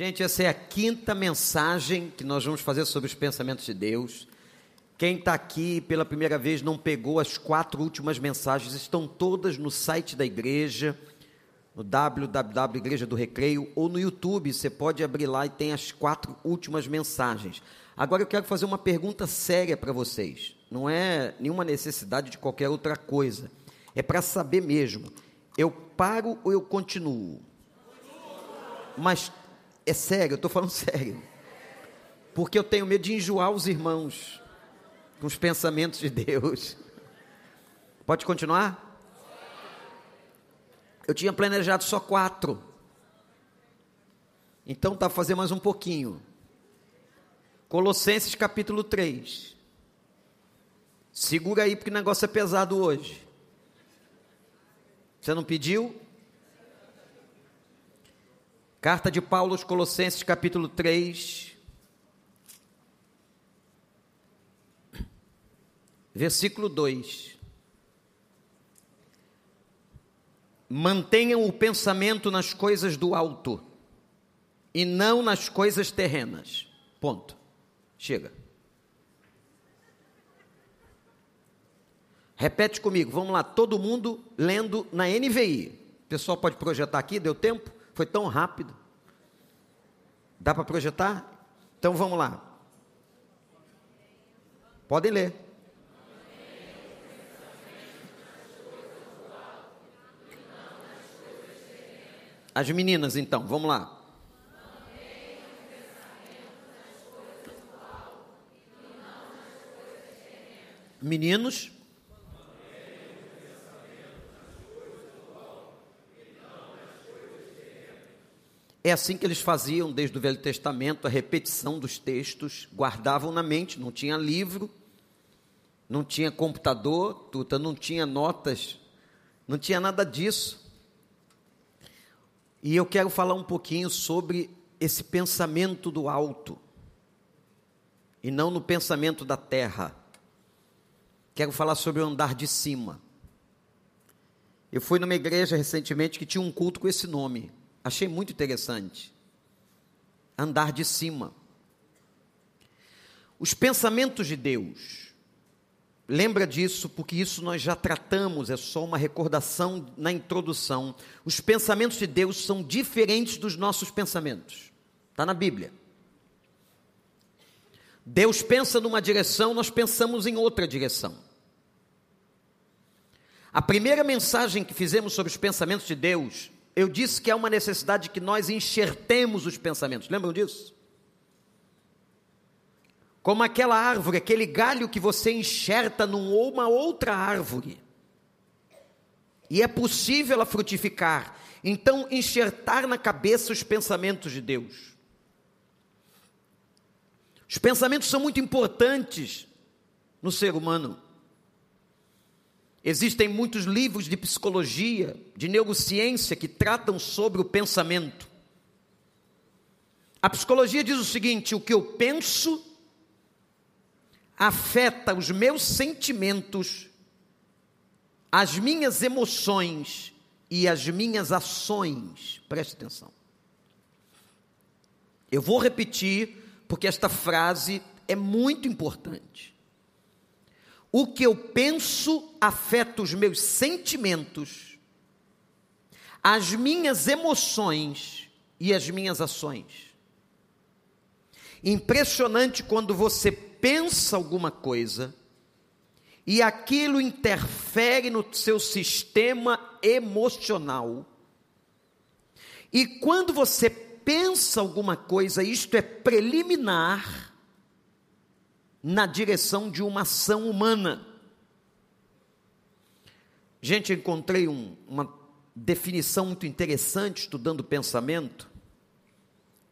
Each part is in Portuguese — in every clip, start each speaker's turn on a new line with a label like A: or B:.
A: Gente, essa é a quinta mensagem que nós vamos fazer sobre os pensamentos de Deus. Quem está aqui pela primeira vez não pegou as quatro últimas mensagens, estão todas no site da igreja, no www Igreja do Recreio, ou no YouTube, você pode abrir lá e tem as quatro últimas mensagens. Agora eu quero fazer uma pergunta séria para vocês. Não é nenhuma necessidade de qualquer outra coisa. É para saber mesmo. Eu paro ou eu continuo? Mas é sério, eu estou falando sério. Porque eu tenho medo de enjoar os irmãos com os pensamentos de Deus. Pode continuar? Eu tinha planejado só quatro. Então tá fazer mais um pouquinho. Colossenses capítulo 3. Segura aí porque o negócio é pesado hoje. Você não pediu? Carta de Paulo aos Colossenses, capítulo 3, versículo 2. Mantenham o pensamento nas coisas do alto e não nas coisas terrenas. Ponto. Chega. Repete comigo, vamos lá, todo mundo lendo na NVI. O pessoal pode projetar aqui, deu tempo? Foi tão rápido. Dá para projetar? Então vamos lá. Podem ler. As meninas, então, vamos lá. Meninos. É assim que eles faziam desde o Velho Testamento, a repetição dos textos, guardavam na mente, não tinha livro, não tinha computador, tuta, não tinha notas, não tinha nada disso. E eu quero falar um pouquinho sobre esse pensamento do alto, e não no pensamento da terra. Quero falar sobre o andar de cima. Eu fui numa igreja recentemente que tinha um culto com esse nome, Achei muito interessante. Andar de cima. Os pensamentos de Deus. Lembra disso, porque isso nós já tratamos, é só uma recordação na introdução. Os pensamentos de Deus são diferentes dos nossos pensamentos. Está na Bíblia. Deus pensa numa direção, nós pensamos em outra direção. A primeira mensagem que fizemos sobre os pensamentos de Deus eu disse que há uma necessidade que nós enxertemos os pensamentos. Lembram disso? Como aquela árvore, aquele galho que você enxerta numa outra árvore. E é possível ela frutificar. Então, enxertar na cabeça os pensamentos de Deus. Os pensamentos são muito importantes no ser humano. Existem muitos livros de psicologia, de neurociência que tratam sobre o pensamento. A psicologia diz o seguinte: o que eu penso afeta os meus sentimentos, as minhas emoções e as minhas ações. Preste atenção. Eu vou repetir, porque esta frase é muito importante. O que eu penso afeta os meus sentimentos, as minhas emoções e as minhas ações. Impressionante quando você pensa alguma coisa e aquilo interfere no seu sistema emocional. E quando você pensa alguma coisa, isto é preliminar na direção de uma ação humana. Gente, encontrei um, uma definição muito interessante estudando pensamento,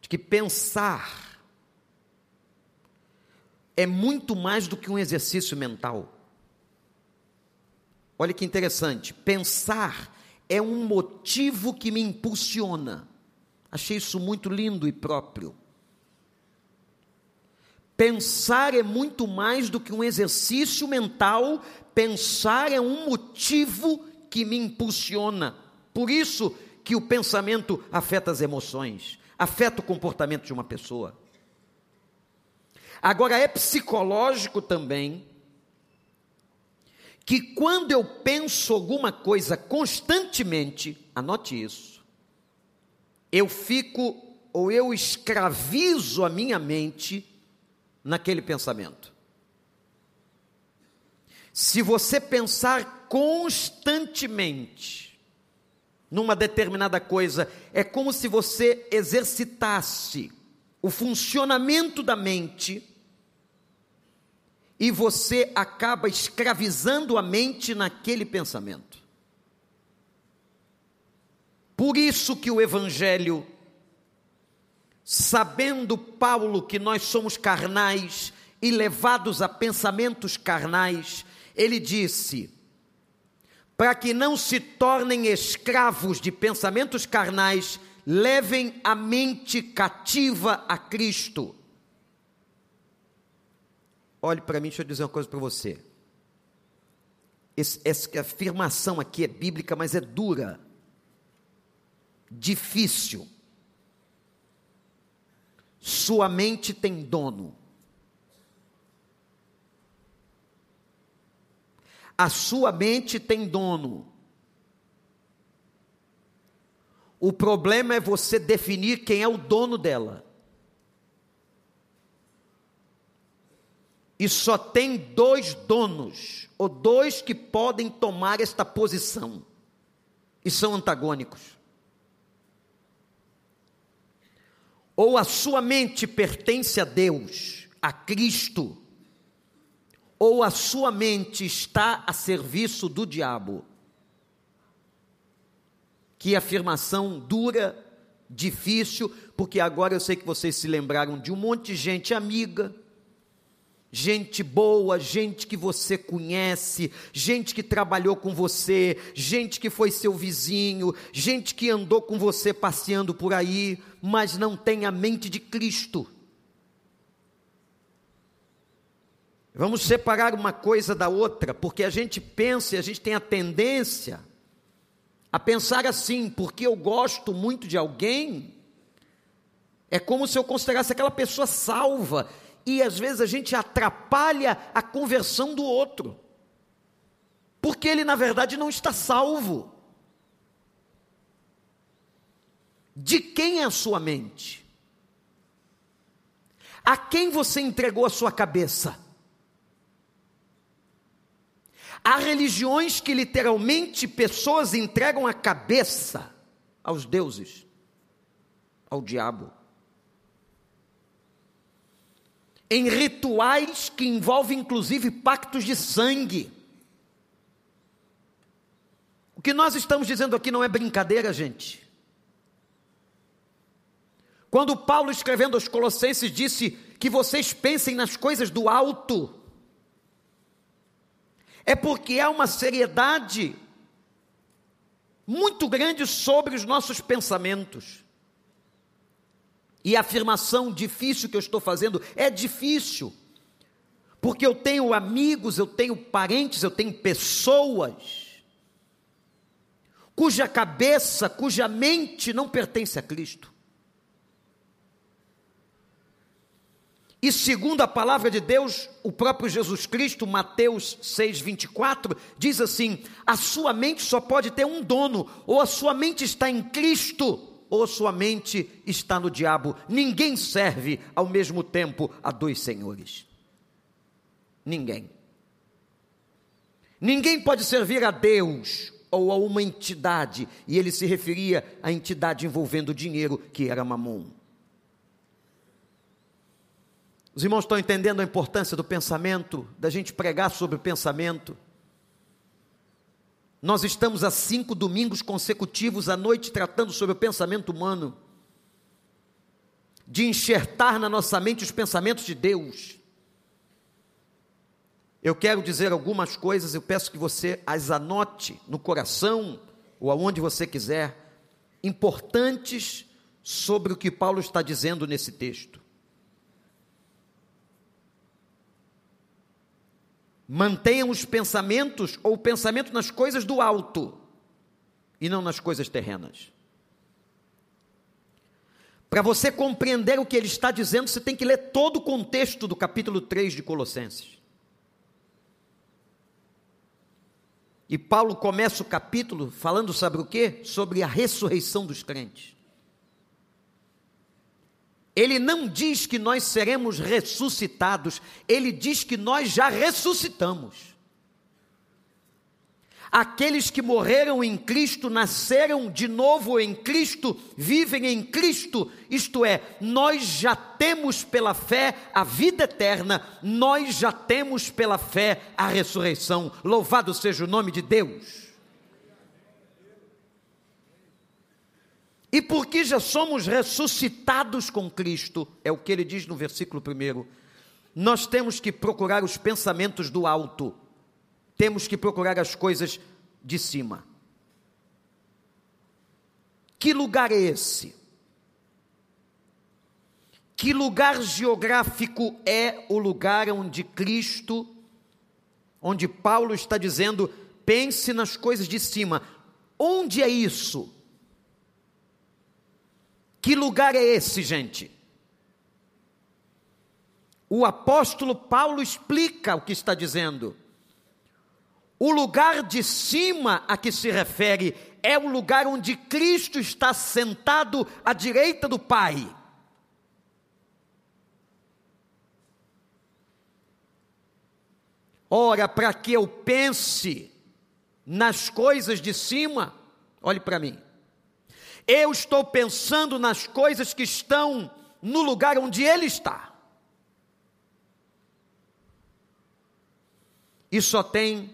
A: de que pensar é muito mais do que um exercício mental. Olha que interessante, pensar é um motivo que me impulsiona. Achei isso muito lindo e próprio. Pensar é muito mais do que um exercício mental, pensar é um motivo que me impulsiona. Por isso que o pensamento afeta as emoções, afeta o comportamento de uma pessoa. Agora, é psicológico também que quando eu penso alguma coisa constantemente, anote isso, eu fico ou eu escravizo a minha mente naquele pensamento. Se você pensar constantemente numa determinada coisa, é como se você exercitasse o funcionamento da mente e você acaba escravizando a mente naquele pensamento. Por isso que o evangelho sabendo Paulo que nós somos carnais e levados a pensamentos carnais, ele disse: para que não se tornem escravos de pensamentos carnais, levem a mente cativa a Cristo. Olhe para mim, deixa eu dizer uma coisa para você. Esse, essa afirmação aqui é bíblica, mas é dura, difícil. Sua mente tem dono. A sua mente tem dono. O problema é você definir quem é o dono dela. E só tem dois donos, ou dois que podem tomar esta posição, e são antagônicos. Ou a sua mente pertence a Deus, a Cristo, ou a sua mente está a serviço do diabo. Que afirmação dura, difícil, porque agora eu sei que vocês se lembraram de um monte de gente amiga, gente boa, gente que você conhece, gente que trabalhou com você, gente que foi seu vizinho, gente que andou com você passeando por aí, mas não tem a mente de Cristo. Vamos separar uma coisa da outra, porque a gente pensa e a gente tem a tendência a pensar assim, porque eu gosto muito de alguém, é como se eu considerasse aquela pessoa salva e às vezes a gente atrapalha a conversão do outro, porque ele na verdade não está salvo. De quem é a sua mente? A quem você entregou a sua cabeça? Há religiões que literalmente pessoas entregam a cabeça aos deuses, ao diabo em rituais que envolvem inclusive pactos de sangue. O que nós estamos dizendo aqui não é brincadeira, gente. Quando Paulo, escrevendo aos Colossenses, disse que vocês pensem nas coisas do alto, é porque há uma seriedade muito grande sobre os nossos pensamentos. E a afirmação difícil que eu estou fazendo é difícil, porque eu tenho amigos, eu tenho parentes, eu tenho pessoas cuja cabeça, cuja mente não pertence a Cristo. E segundo a palavra de Deus, o próprio Jesus Cristo, Mateus 6:24, diz assim: a sua mente só pode ter um dono, ou a sua mente está em Cristo, ou sua mente está no diabo. Ninguém serve ao mesmo tempo a dois senhores. Ninguém. Ninguém pode servir a Deus ou a uma entidade, e ele se referia à entidade envolvendo dinheiro, que era Mamon. Os irmãos estão entendendo a importância do pensamento, da gente pregar sobre o pensamento. Nós estamos há cinco domingos consecutivos à noite tratando sobre o pensamento humano, de enxertar na nossa mente os pensamentos de Deus. Eu quero dizer algumas coisas, eu peço que você as anote no coração ou aonde você quiser, importantes sobre o que Paulo está dizendo nesse texto. Mantenham os pensamentos ou o pensamento nas coisas do alto e não nas coisas terrenas. Para você compreender o que ele está dizendo, você tem que ler todo o contexto do capítulo 3 de Colossenses. E Paulo começa o capítulo falando sobre o quê? Sobre a ressurreição dos crentes. Ele não diz que nós seremos ressuscitados, ele diz que nós já ressuscitamos. Aqueles que morreram em Cristo nasceram de novo em Cristo, vivem em Cristo, isto é, nós já temos pela fé a vida eterna, nós já temos pela fé a ressurreição. Louvado seja o nome de Deus. E porque já somos ressuscitados com Cristo, é o que ele diz no versículo 1, nós temos que procurar os pensamentos do alto temos que procurar as coisas de cima. Que lugar é esse? Que lugar geográfico é o lugar onde Cristo, onde Paulo está dizendo, pense nas coisas de cima. Onde é isso? Que lugar é esse, gente? O apóstolo Paulo explica o que está dizendo. O lugar de cima a que se refere é o lugar onde Cristo está sentado à direita do Pai. Ora, para que eu pense nas coisas de cima, olhe para mim. Eu estou pensando nas coisas que estão no lugar onde Ele está. E só tem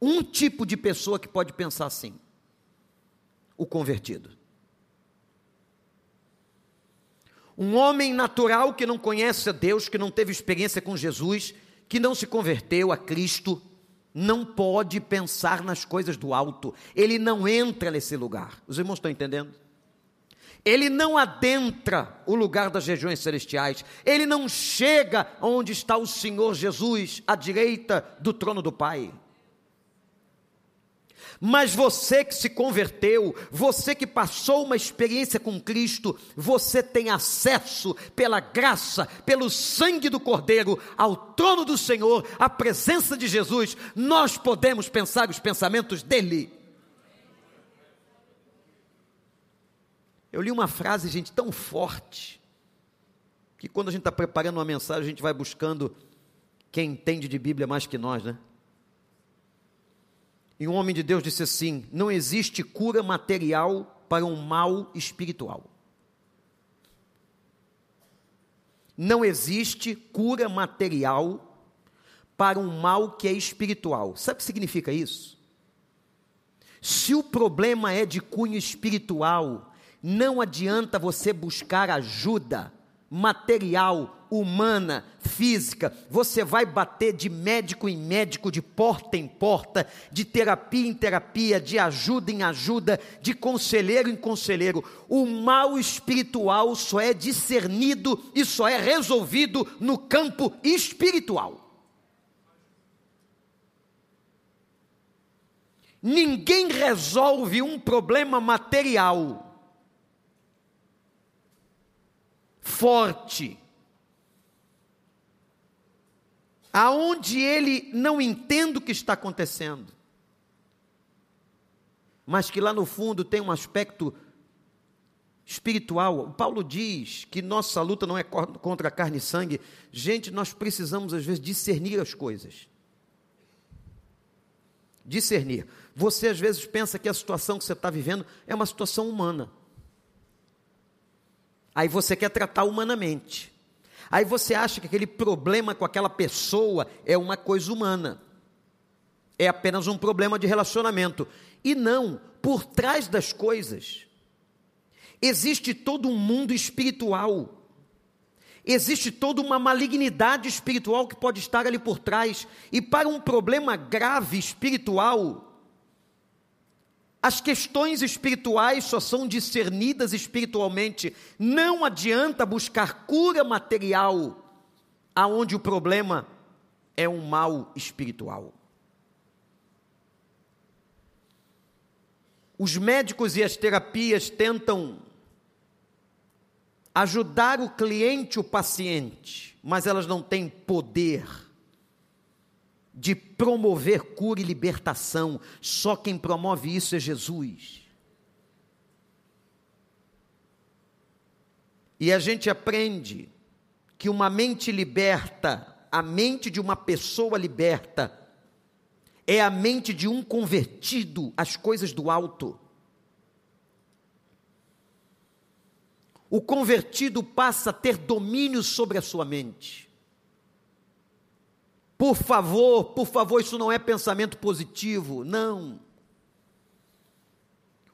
A: um tipo de pessoa que pode pensar assim: o convertido. Um homem natural que não conhece a Deus, que não teve experiência com Jesus, que não se converteu a Cristo, não pode pensar nas coisas do alto, ele não entra nesse lugar. Os irmãos estão entendendo? Ele não adentra o lugar das regiões celestiais, ele não chega onde está o Senhor Jesus, à direita do trono do Pai. Mas você que se converteu, você que passou uma experiência com Cristo, você tem acesso pela graça, pelo sangue do Cordeiro, ao trono do Senhor, à presença de Jesus. Nós podemos pensar os pensamentos dele. Eu li uma frase, gente, tão forte, que quando a gente está preparando uma mensagem, a gente vai buscando quem entende de Bíblia mais que nós, né? E um homem de Deus disse assim: não existe cura material para um mal espiritual. Não existe cura material para um mal que é espiritual. Sabe o que significa isso? Se o problema é de cunho espiritual, não adianta você buscar ajuda material, humana, física, você vai bater de médico em médico, de porta em porta, de terapia em terapia, de ajuda em ajuda, de conselheiro em conselheiro. O mal espiritual só é discernido e só é resolvido no campo espiritual. Ninguém resolve um problema material forte, aonde ele não entende o que está acontecendo, mas que lá no fundo tem um aspecto espiritual. O Paulo diz que nossa luta não é contra carne e sangue. Gente, nós precisamos às vezes discernir as coisas. Discernir. Você às vezes pensa que a situação que você está vivendo é uma situação humana. Aí você quer tratar humanamente. Aí você acha que aquele problema com aquela pessoa é uma coisa humana. É apenas um problema de relacionamento. E não, por trás das coisas, existe todo um mundo espiritual. Existe toda uma malignidade espiritual que pode estar ali por trás. E para um problema grave espiritual, as questões espirituais só são discernidas espiritualmente. Não adianta buscar cura material aonde o problema é um mal espiritual. Os médicos e as terapias tentam ajudar o cliente, o paciente, mas elas não têm poder de promover cura e libertação. Só quem promove isso é Jesus. E a gente aprende que uma mente liberta, a mente de uma pessoa liberta, é a mente de um convertido às coisas do alto. O convertido passa a ter domínio sobre a sua mente. Por favor, por favor, isso não é pensamento positivo, não.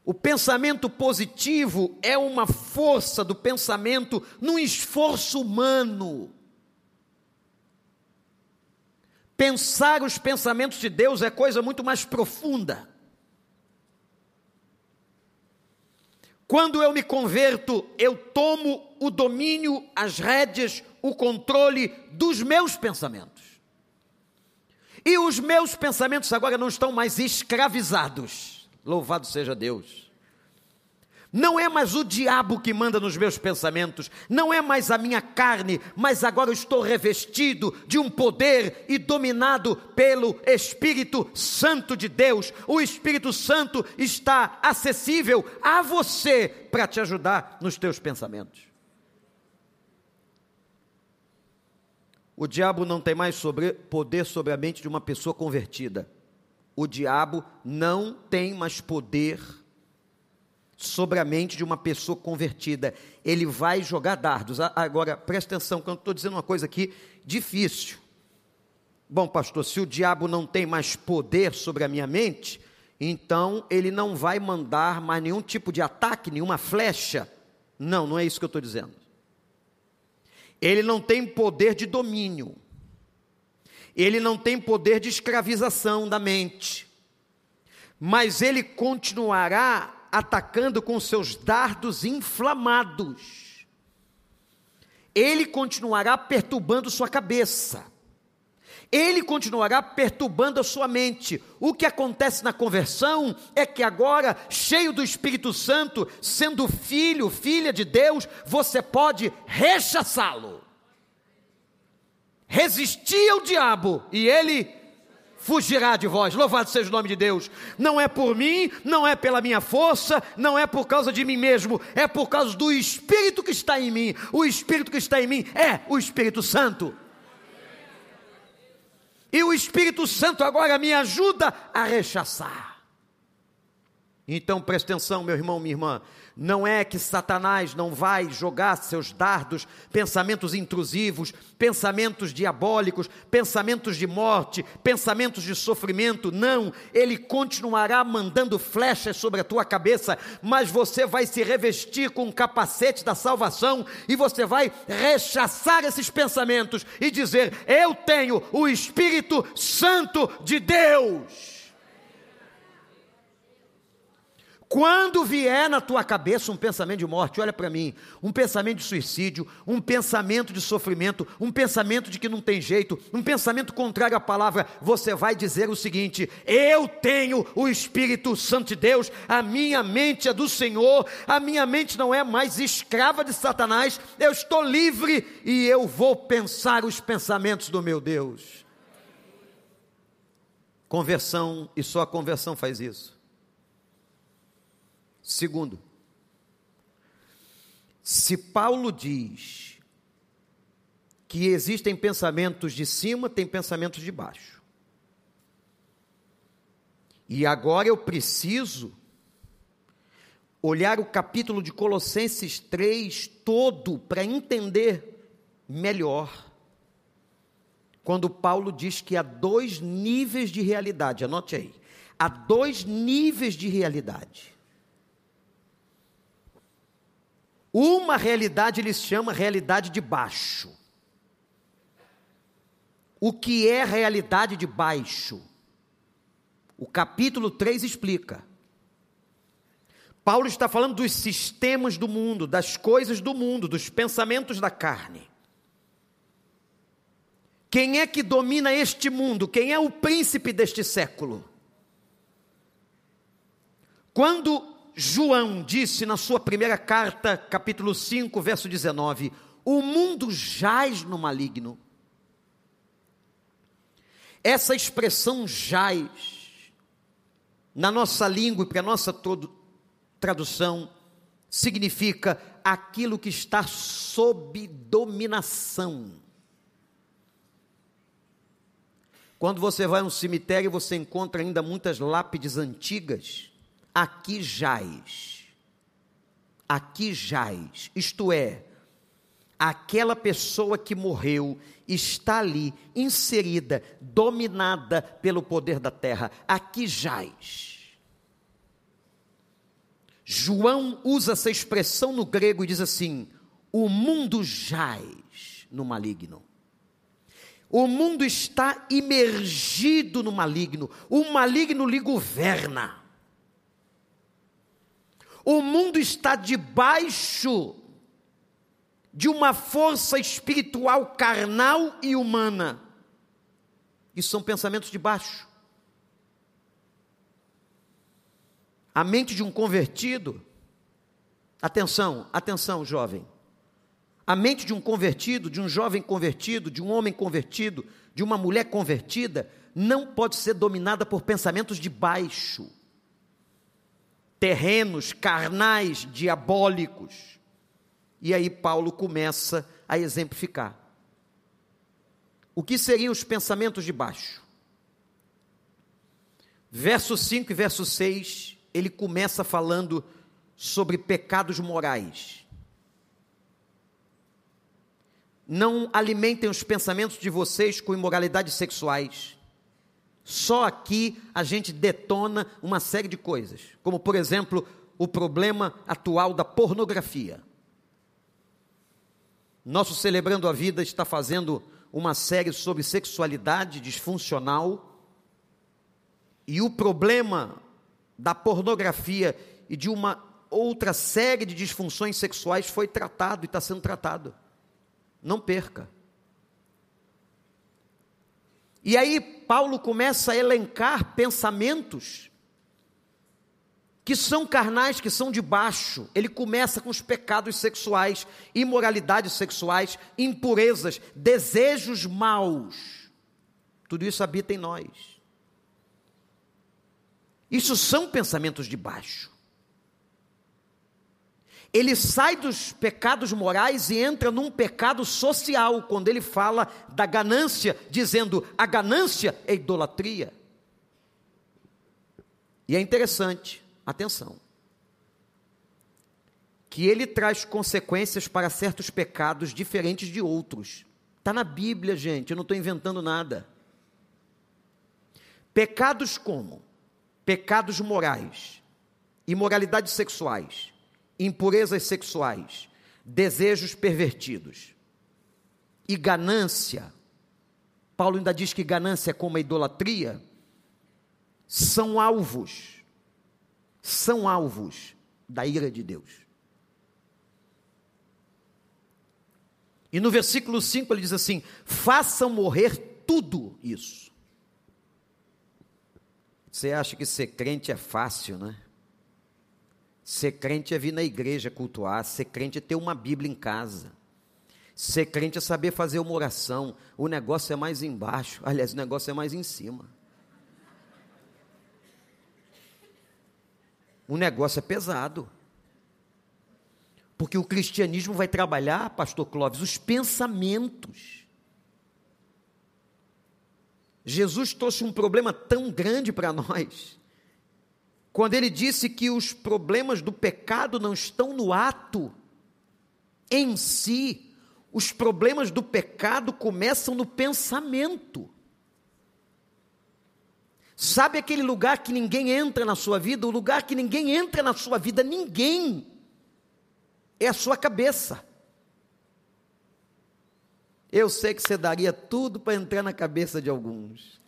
A: O pensamento positivo é uma força do pensamento num esforço humano. Pensar os pensamentos de Deus é coisa muito mais profunda. Quando eu me converto, eu tomo o domínio, as rédeas, o controle dos meus pensamentos. E os meus pensamentos agora não estão mais escravizados. Louvado seja Deus. Não é mais o diabo que manda nos meus pensamentos, não é mais a minha carne, mas agora estou revestido de um poder e dominado pelo Espírito Santo de Deus. O Espírito Santo está acessível a você para te ajudar nos teus pensamentos. O diabo não tem mais sobre, poder sobre a mente de uma pessoa convertida. O diabo não tem mais poder sobre a mente de uma pessoa convertida. Ele vai jogar dardos. Agora, presta atenção, que eu estou dizendo uma coisa aqui difícil. Bom, pastor, se o diabo não tem mais poder sobre a minha mente, então ele não vai mandar mais nenhum tipo de ataque, nenhuma flecha. Não, não é isso que eu estou dizendo. Ele não tem poder de domínio. Ele não tem poder de escravização da mente. Mas ele continuará atacando com seus dardos inflamados. Ele continuará perturbando sua cabeça. Ele continuará perturbando a sua mente. O que acontece na conversão é que agora, cheio do Espírito Santo, sendo filho, filha de Deus, você pode rechaçá-lo. Resistir ao diabo e ele fugirá de vós. Louvado seja o nome de Deus. Não é por mim, não é pela minha força, não é por causa de mim mesmo, é por causa do Espírito que está em mim. O Espírito que está em mim é o Espírito Santo. E o Espírito Santo agora me ajuda a rechaçar. Então preste atenção, meu irmão, minha irmã. Não é que Satanás não vai jogar seus dardos, pensamentos intrusivos, pensamentos diabólicos, pensamentos de morte, pensamentos de sofrimento. Não, ele continuará mandando flechas sobre a tua cabeça, mas você vai se revestir com o capacete da salvação e você vai rechaçar esses pensamentos e dizer: Eu tenho o Espírito Santo de Deus. Quando vier na tua cabeça um pensamento de morte, olha para mim, um pensamento de suicídio, um pensamento de sofrimento, um pensamento de que não tem jeito, um pensamento contrário à palavra, você vai dizer o seguinte: Eu tenho o Espírito Santo de Deus, a minha mente é do Senhor, a minha mente não é mais escrava de Satanás, eu estou livre e eu vou pensar os pensamentos do meu Deus. Conversão, e só a conversão faz isso. Segundo, se Paulo diz que existem pensamentos de cima, tem pensamentos de baixo. E agora eu preciso olhar o capítulo de Colossenses 3 todo para entender melhor. Quando Paulo diz que há dois níveis de realidade, anote aí. Há dois níveis de realidade. Uma realidade ele chama realidade de baixo. O que é realidade de baixo? O capítulo 3 explica. Paulo está falando dos sistemas do mundo, das coisas do mundo, dos pensamentos da carne. Quem é que domina este mundo? Quem é o príncipe deste século? Quando João disse na sua primeira carta, capítulo 5, verso 19: O mundo jaz no maligno. Essa expressão jaz, na nossa língua e para a nossa tradução, significa aquilo que está sob dominação. Quando você vai a um cemitério, você encontra ainda muitas lápides antigas. Aqui jaz. Aqui jaz. Isto é, aquela pessoa que morreu está ali inserida, dominada pelo poder da terra. Aqui jaz. João usa essa expressão no grego e diz assim: o mundo jaz no maligno. O mundo está imergido no maligno. O maligno lhe governa. O mundo está debaixo de uma força espiritual carnal e humana. Isso são pensamentos de baixo. A mente de um convertido, atenção, atenção, jovem. A mente de um convertido, de um jovem convertido, de um homem convertido, de uma mulher convertida, não pode ser dominada por pensamentos de baixo, terrenos, carnais, diabólicos. E aí Paulo começa a exemplificar. O que seriam os pensamentos de baixo? Verso 5 e verso 6 ele começa falando sobre pecados morais. Não alimentem os pensamentos de vocês com imoralidades sexuais. Só aqui a gente detona uma série de coisas, como por exemplo, o problema atual da pornografia. Nosso Celebrando a Vida está fazendo uma série sobre sexualidade disfuncional e o problema da pornografia e de uma outra série de disfunções sexuais foi tratado e está sendo tratado. Não perca. E aí Paulo começa a elencar pensamentos que são carnais, que são de baixo. Ele começa com os pecados sexuais, imoralidades sexuais, impurezas, desejos maus. Tudo isso habita em nós. Isso são pensamentos de baixo. Ele sai dos pecados morais e entra num pecado social, quando ele fala da ganância, dizendo a ganância é idolatria. E é interessante, atenção, que ele traz consequências para certos pecados diferentes de outros. Está na Bíblia, gente, eu não estou inventando nada. Pecados como pecados morais, imoralidades sexuais, impurezas sexuais, desejos pervertidos e ganância. Paulo ainda diz que ganância é como a idolatria, são alvos, são alvos da ira de Deus. E no versículo 5 ele diz assim: façam morrer tudo isso. Você acha que ser crente é fácil, né? Ser crente é vir na igreja cultuar, ser crente é ter uma Bíblia em casa. Ser crente é saber fazer uma oração. O negócio é mais embaixo, aliás, o negócio é mais em cima. O negócio é pesado. Porque o cristianismo vai trabalhar, pastor Clóvis, os pensamentos. Jesus trouxe um problema tão grande para nós, quando ele disse que os problemas do pecado não estão no ato em si, os problemas do pecado começam no pensamento. Sabe aquele lugar que ninguém entra na sua vida? O lugar que ninguém entra na sua vida, ninguém, é a sua cabeça. Eu sei que você daria tudo para entrar na cabeça de alguns,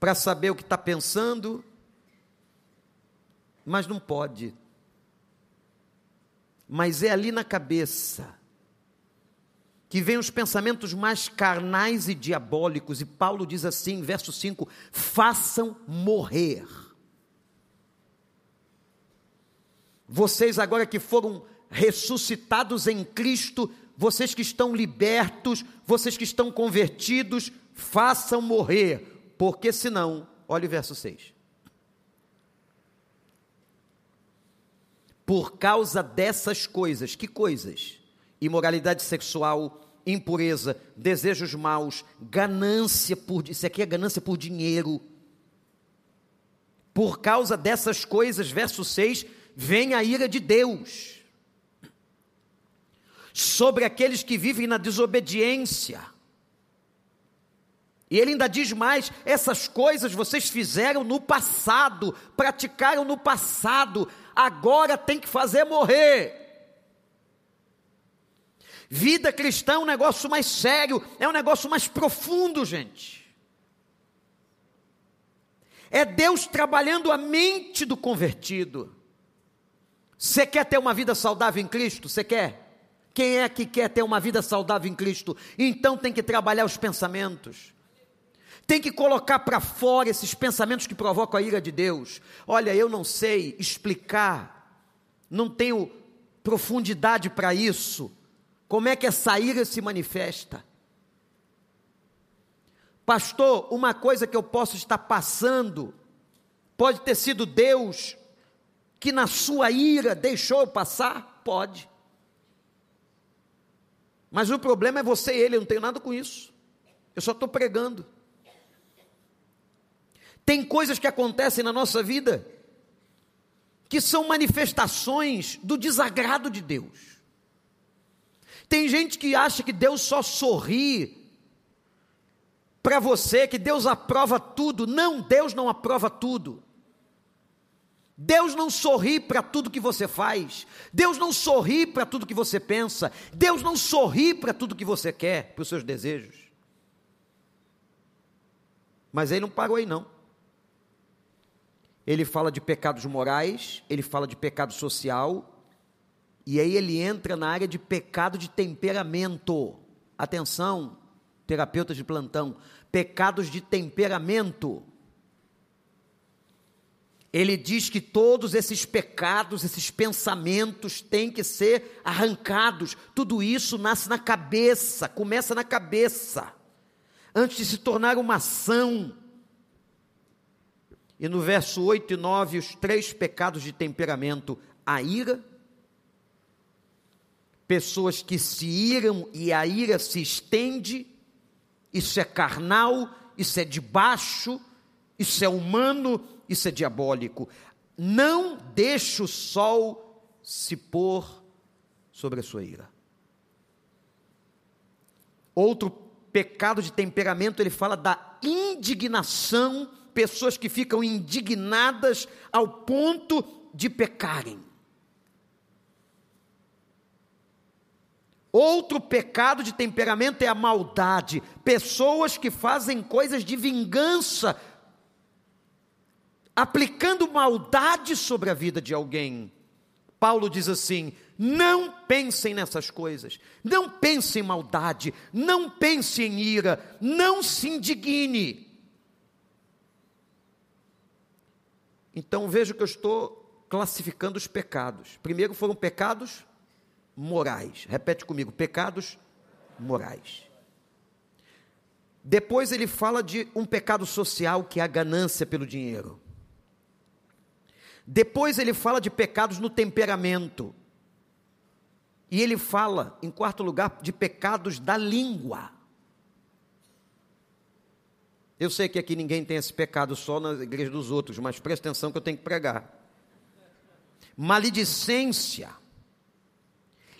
A: para saber o que está pensando, mas não pode. Mas é ali na cabeça que vem os pensamentos mais carnais e diabólicos, e Paulo diz assim, verso 5: façam morrer. Vocês agora que foram ressuscitados em Cristo, vocês que estão libertos, vocês que estão convertidos, façam morrer, porque senão, olha o verso 6. Por causa dessas coisas, que coisas? Imoralidade sexual, impureza, desejos maus, ganância por isso aqui é ganância por dinheiro. Por causa dessas coisas, verso 6, vem a ira de Deus sobre aqueles que vivem na desobediência. E ele ainda diz mais: essas coisas vocês fizeram no passado, praticaram no passado, agora tem que fazer morrer. Vida cristã é um negócio mais sério, é um negócio mais profundo, gente. É Deus trabalhando a mente do convertido. Você quer ter uma vida saudável em Cristo? Você quer? Quem é que quer ter uma vida saudável em Cristo? Então tem que trabalhar os pensamentos. Tem que colocar para fora esses pensamentos que provocam a ira de Deus. Olha, eu não sei explicar, não tenho profundidade para isso. Como é que essa ira se manifesta? Pastor, uma coisa que eu posso estar passando, pode ter sido Deus que na sua ira deixou eu passar? Pode. Mas o problema é você e ele, eu não tenho nada com isso. Eu só estou pregando. Tem coisas que acontecem na nossa vida que são manifestações do desagrado de Deus. Tem gente que acha que Deus só sorri para você, que Deus aprova tudo. Não, Deus não aprova tudo. Deus não sorri para tudo que você faz, Deus não sorri para tudo que você pensa, Deus não sorri para tudo que você quer, para os seus desejos. Mas ele não parou aí não. Ele fala de pecados morais, ele fala de pecado social, e aí ele entra na área de pecado de temperamento. Atenção, terapeutas de plantão, pecados de temperamento ele diz que todos esses pecados, esses pensamentos têm que ser arrancados. Tudo isso nasce na cabeça, começa na cabeça, antes de se tornar uma ação. E no verso 8 e 9, os três pecados de temperamento: a ira, pessoas que se iram e a ira se estende, isso é carnal, isso é de baixo, isso é humano isso é diabólico. Não deixe o sol se pôr sobre a sua ira. Outro pecado de temperamento, ele fala da indignação, pessoas que ficam indignadas ao ponto de pecarem. Outro pecado de temperamento é a maldade, pessoas que fazem coisas de vingança aplicando maldade sobre a vida de alguém. Paulo diz assim: não pensem nessas coisas, não pense em maldade, não pense em ira, não se indigne. Então veja que eu estou classificando os pecados. Primeiro foram pecados morais. Repete comigo: pecados morais. Depois ele fala de um pecado social que é a ganância pelo dinheiro. Depois ele fala de pecados no temperamento. E ele fala, em quarto lugar, de pecados da língua. Eu sei que aqui ninguém tem esse pecado só na igreja dos outros, mas presta atenção que eu tenho que pregar. Maledicência,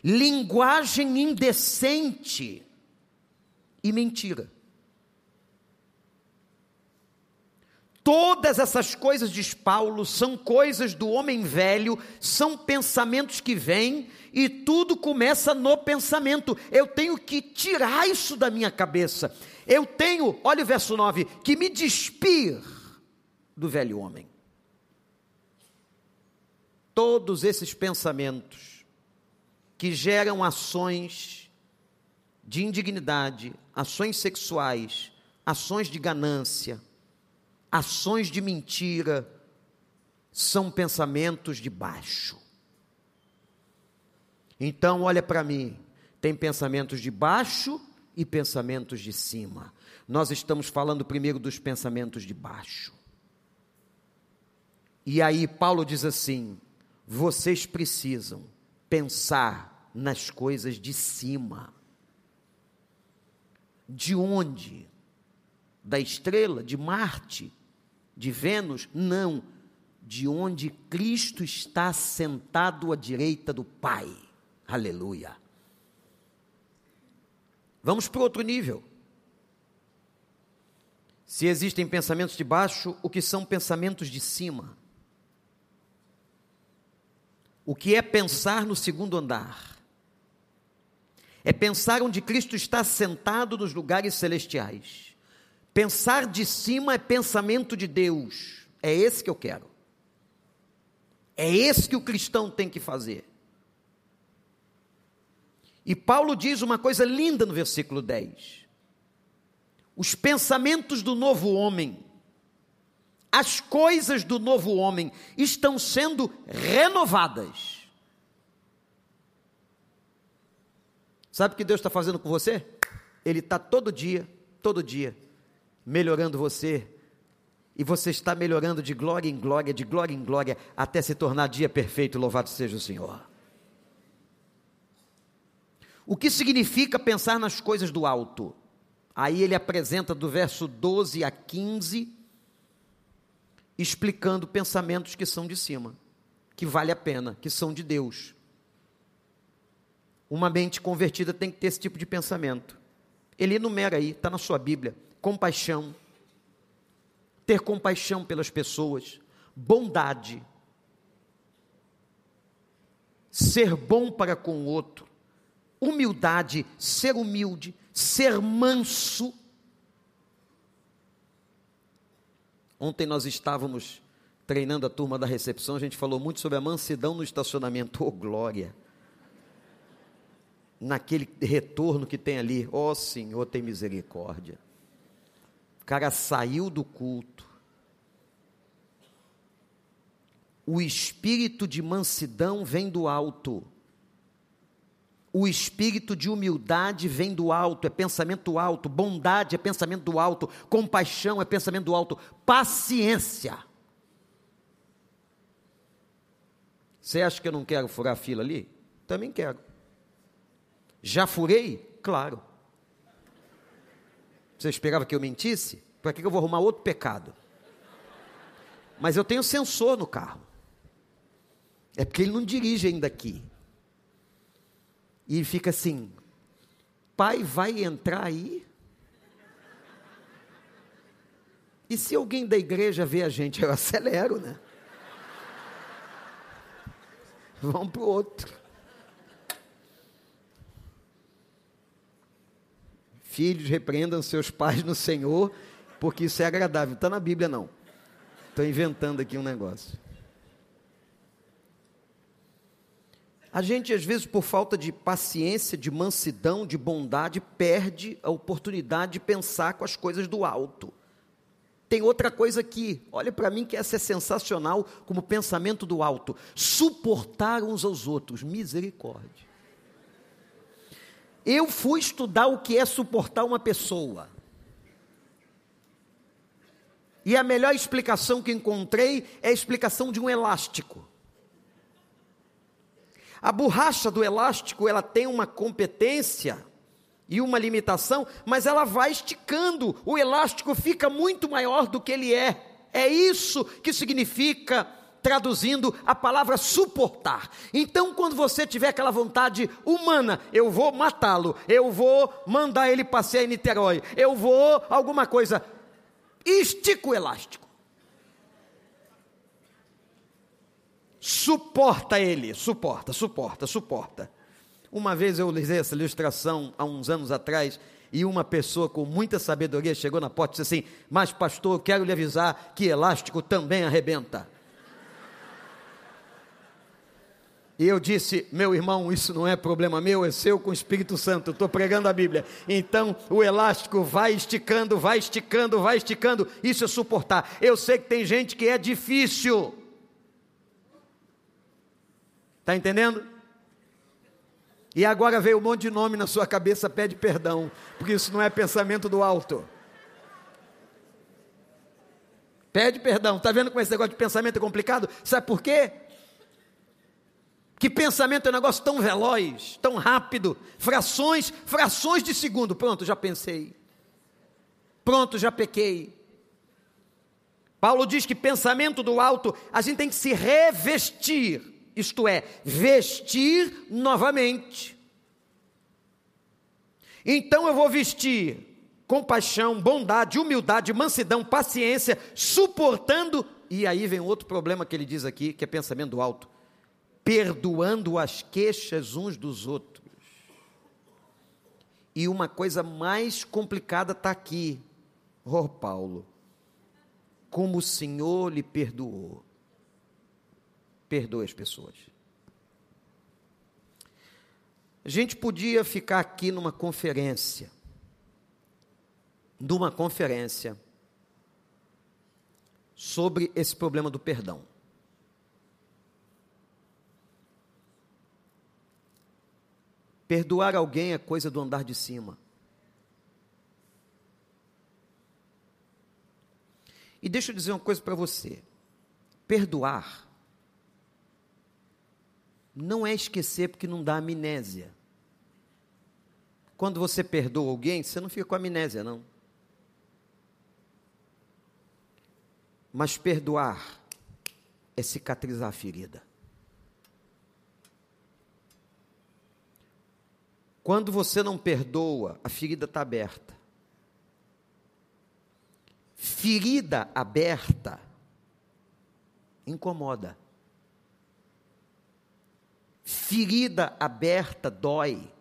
A: linguagem indecente e mentira. Todas essas coisas, diz Paulo, são coisas do homem velho, são pensamentos que vêm e tudo começa no pensamento. Eu tenho que tirar isso da minha cabeça. Eu tenho, olha o verso 9, que me despir do velho homem. Todos esses pensamentos que geram ações de indignidade, ações sexuais, ações de ganância, ações de mentira são pensamentos de baixo. Então, olha para mim: tem pensamentos de baixo e pensamentos de cima. Nós estamos falando primeiro dos pensamentos de baixo. E aí, Paulo diz assim: vocês precisam pensar nas coisas de cima. De onde? Da estrela, de Marte, de Vênus? Não. De onde Cristo está sentado à direita do Pai. Aleluia. Vamos para outro nível. Se existem pensamentos de baixo, o que são pensamentos de cima? O que é pensar no segundo andar? É pensar onde Cristo está sentado nos lugares celestiais. Pensar de cima é pensamento de Deus. É esse que eu quero. É esse que o cristão tem que fazer. E Paulo diz uma coisa linda no versículo 10. Os pensamentos do novo homem, as coisas do novo homem estão sendo renovadas. Sabe o que Deus está fazendo com você? Ele está todo dia, todo dia, melhorando você. E você está melhorando de glória em glória, de glória em glória, até se tornar dia perfeito. Louvado seja o Senhor. O que significa pensar nas coisas do alto? Aí ele apresenta do verso 12 a 15, explicando pensamentos que são de cima, que vale a pena, que são de Deus. Uma mente convertida tem que ter esse tipo de pensamento. Ele enumera aí, está na sua Bíblia: compaixão, ter compaixão pelas pessoas, bondade, ser bom para com o outro, humildade, ser humilde, ser manso. Ontem nós estávamos treinando a turma da recepção, a gente falou muito sobre a mansidão no estacionamento. Oh, glória! Naquele retorno que tem ali, ó oh, Senhor, tem misericórdia. O cara saiu do culto. O espírito de mansidão vem do alto. O espírito de humildade vem do alto, é pensamento alto, bondade é pensamento alto, compaixão é pensamento alto, paciência. Você acha que eu não quero furar a fila ali? Também quero. Já furei? Claro. Você esperava que eu mentisse? Para que eu vou arrumar outro pecado? Mas eu tenho sensor no carro. É porque ele não dirige ainda aqui e fica assim: pai vai entrar aí? E se alguém da igreja vê a gente, eu acelero, né? Vamos para o outro. Filhos, repreendam seus pais no Senhor, porque isso é agradável. Está na Bíblia, não. Estou inventando aqui um negócio. A gente, às vezes, por falta de paciência, de mansidão, de bondade, perde a oportunidade de pensar com as coisas do alto. Tem outra coisa aqui, olha para mim que essa é sensacional como pensamento do alto. Suportar uns aos outros, misericórdia. Eu fui estudar o que é suportar uma pessoa. E a melhor explicação que encontrei é a explicação de um elástico. A borracha do elástico, ela tem uma competência e uma limitação, mas ela vai esticando, o elástico fica muito maior do que ele é. É isso que significa traduzindo a palavra suportar. Então, quando você tiver aquela vontade humana, eu vou matá-lo, eu vou mandar ele passear em Niterói, eu vou alguma coisa, estica o elástico. suporta ele, suporta, suporta, suporta. Uma vez eu usei essa ilustração há uns anos atrás e uma pessoa com muita sabedoria chegou na porta e disse assim: Mas, pastor, quero lhe avisar que elástico também arrebenta. E eu disse, meu irmão, isso não é problema meu, é seu com o Espírito Santo. Estou pregando a Bíblia. Então o elástico vai esticando, vai esticando, vai esticando. Isso é suportar. Eu sei que tem gente que é difícil. Está entendendo? E agora veio um monte de nome na sua cabeça, pede perdão, porque isso não é pensamento do alto. Pede perdão. Está vendo como esse negócio de pensamento é complicado? Sabe por quê? Que pensamento é um negócio tão veloz, tão rápido, frações, frações de segundo. Pronto, já pensei. Pronto, já pequei. Paulo diz que pensamento do alto, a gente tem que se revestir, isto é, vestir novamente. Então eu vou vestir compaixão, bondade, humildade, mansidão, paciência, suportando, e aí vem outro problema que ele diz aqui, que é pensamento do alto perdoando as queixas uns dos outros. E uma coisa mais complicada está aqui, oh Paulo, como o Senhor lhe perdoou. Perdoe as pessoas. A gente podia ficar aqui numa conferência, numa conferência, sobre esse problema do perdão. Perdoar alguém é coisa do andar de cima. E deixa eu dizer uma coisa para você: perdoar não é esquecer porque não dá amnésia. Quando você perdoa alguém, você não fica com amnésia, não. Mas perdoar é cicatrizar a ferida. Quando você não perdoa, a ferida está aberta. Ferida aberta incomoda. Ferida aberta dói.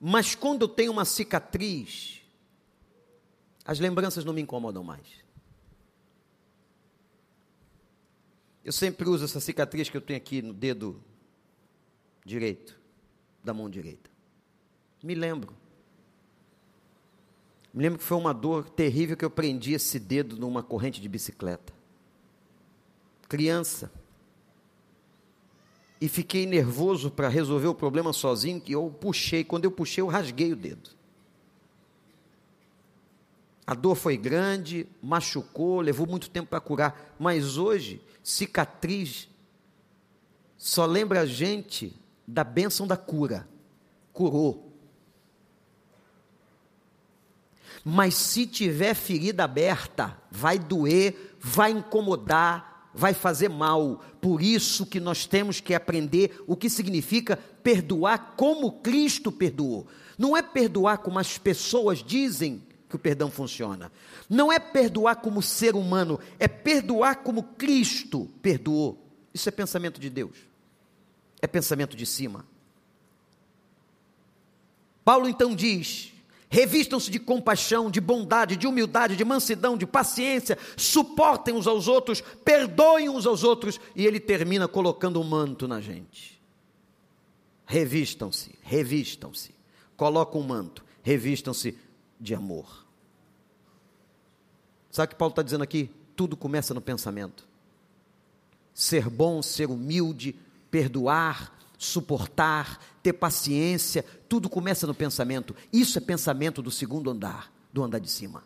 A: Mas quando eu tenho uma cicatriz, as lembranças não me incomodam mais. Eu sempre uso essa cicatriz que eu tenho aqui no dedo direito, da mão direita. Me lembro. Me lembro que foi uma dor terrível que eu prendi esse dedo numa corrente de bicicleta. Criança. E fiquei nervoso para resolver o problema sozinho, que eu puxei. Quando eu puxei, eu rasguei o dedo. A dor foi grande, machucou, levou muito tempo para curar. Mas hoje, cicatriz só lembra a gente da bênção da cura. Curou. Mas se tiver ferida aberta, vai doer, vai incomodar, vai fazer mal. Por isso que nós temos que aprender o que significa perdoar como Cristo perdoou. Não é perdoar como as pessoas dizem que o perdão funciona. Não é perdoar como ser humano, é perdoar como Cristo perdoou. Isso é pensamento de Deus é pensamento de cima. Paulo então diz: revistam-se de compaixão, de bondade, de humildade, de mansidão, de paciência, suportem uns aos outros, perdoem uns aos outros, e ele termina colocando um manto na gente. Revistam-se, revistam-se, coloca um manto, revistam-se de amor. Sabe o que Paulo está dizendo aqui? Tudo começa no pensamento. Ser bom, ser humilde, perdoar, suportar, ter paciência, tudo começa no pensamento. Isso é pensamento do segundo andar, do andar de cima.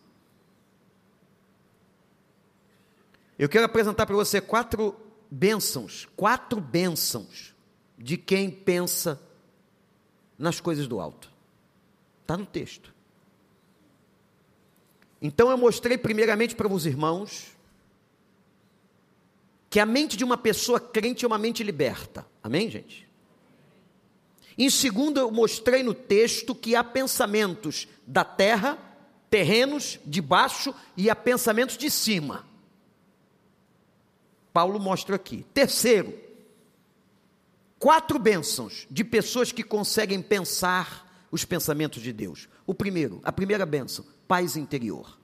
A: Eu quero apresentar para você quatro bênçãos, quatro bênçãos de quem pensa nas coisas do alto. Está no texto. Então eu mostrei primeiramente para os irmãos que a mente de uma pessoa crente é uma mente liberta. Amém, gente? Em segundo, eu mostrei no texto que há pensamentos da terra, terrenos de baixo e há pensamentos de cima. Paulo mostra aqui. Terceiro, quatro bênçãos de pessoas que conseguem pensar os pensamentos de Deus. O primeiro, a primeira bênção, paz interior.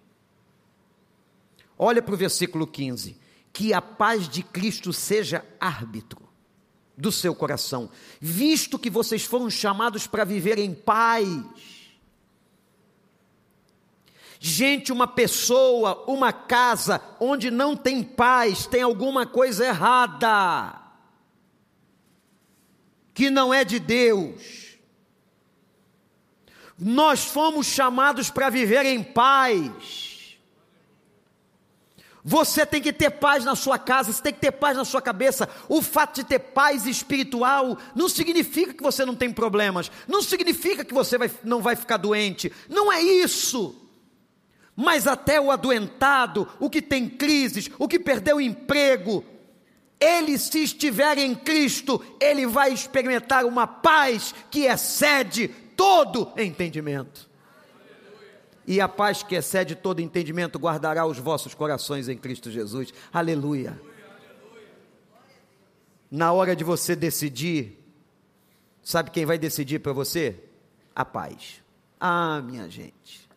A: Olha para o versículo 15 que a paz de Cristo seja árbitro do seu coração, visto que vocês foram chamados para viver em paz. Gente, uma pessoa, uma casa onde não tem paz, tem alguma coisa errada. que não é de Deus. Nós fomos chamados para viver em paz. Você tem que ter paz na sua casa, você tem que ter paz na sua cabeça. O fato de ter paz espiritual não significa que você não tem problemas, não significa que você vai, não vai ficar doente. Não é isso. Mas até o adoentado, o que tem crises, o que perdeu o emprego, ele, se estiver em Cristo, ele vai experimentar uma paz que excede todo entendimento e a paz que excede todo entendimento guardará os vossos corações em Cristo Jesus. Aleluia. Na hora de você decidir, sabe quem vai decidir para você? A paz. Ah, minha gente.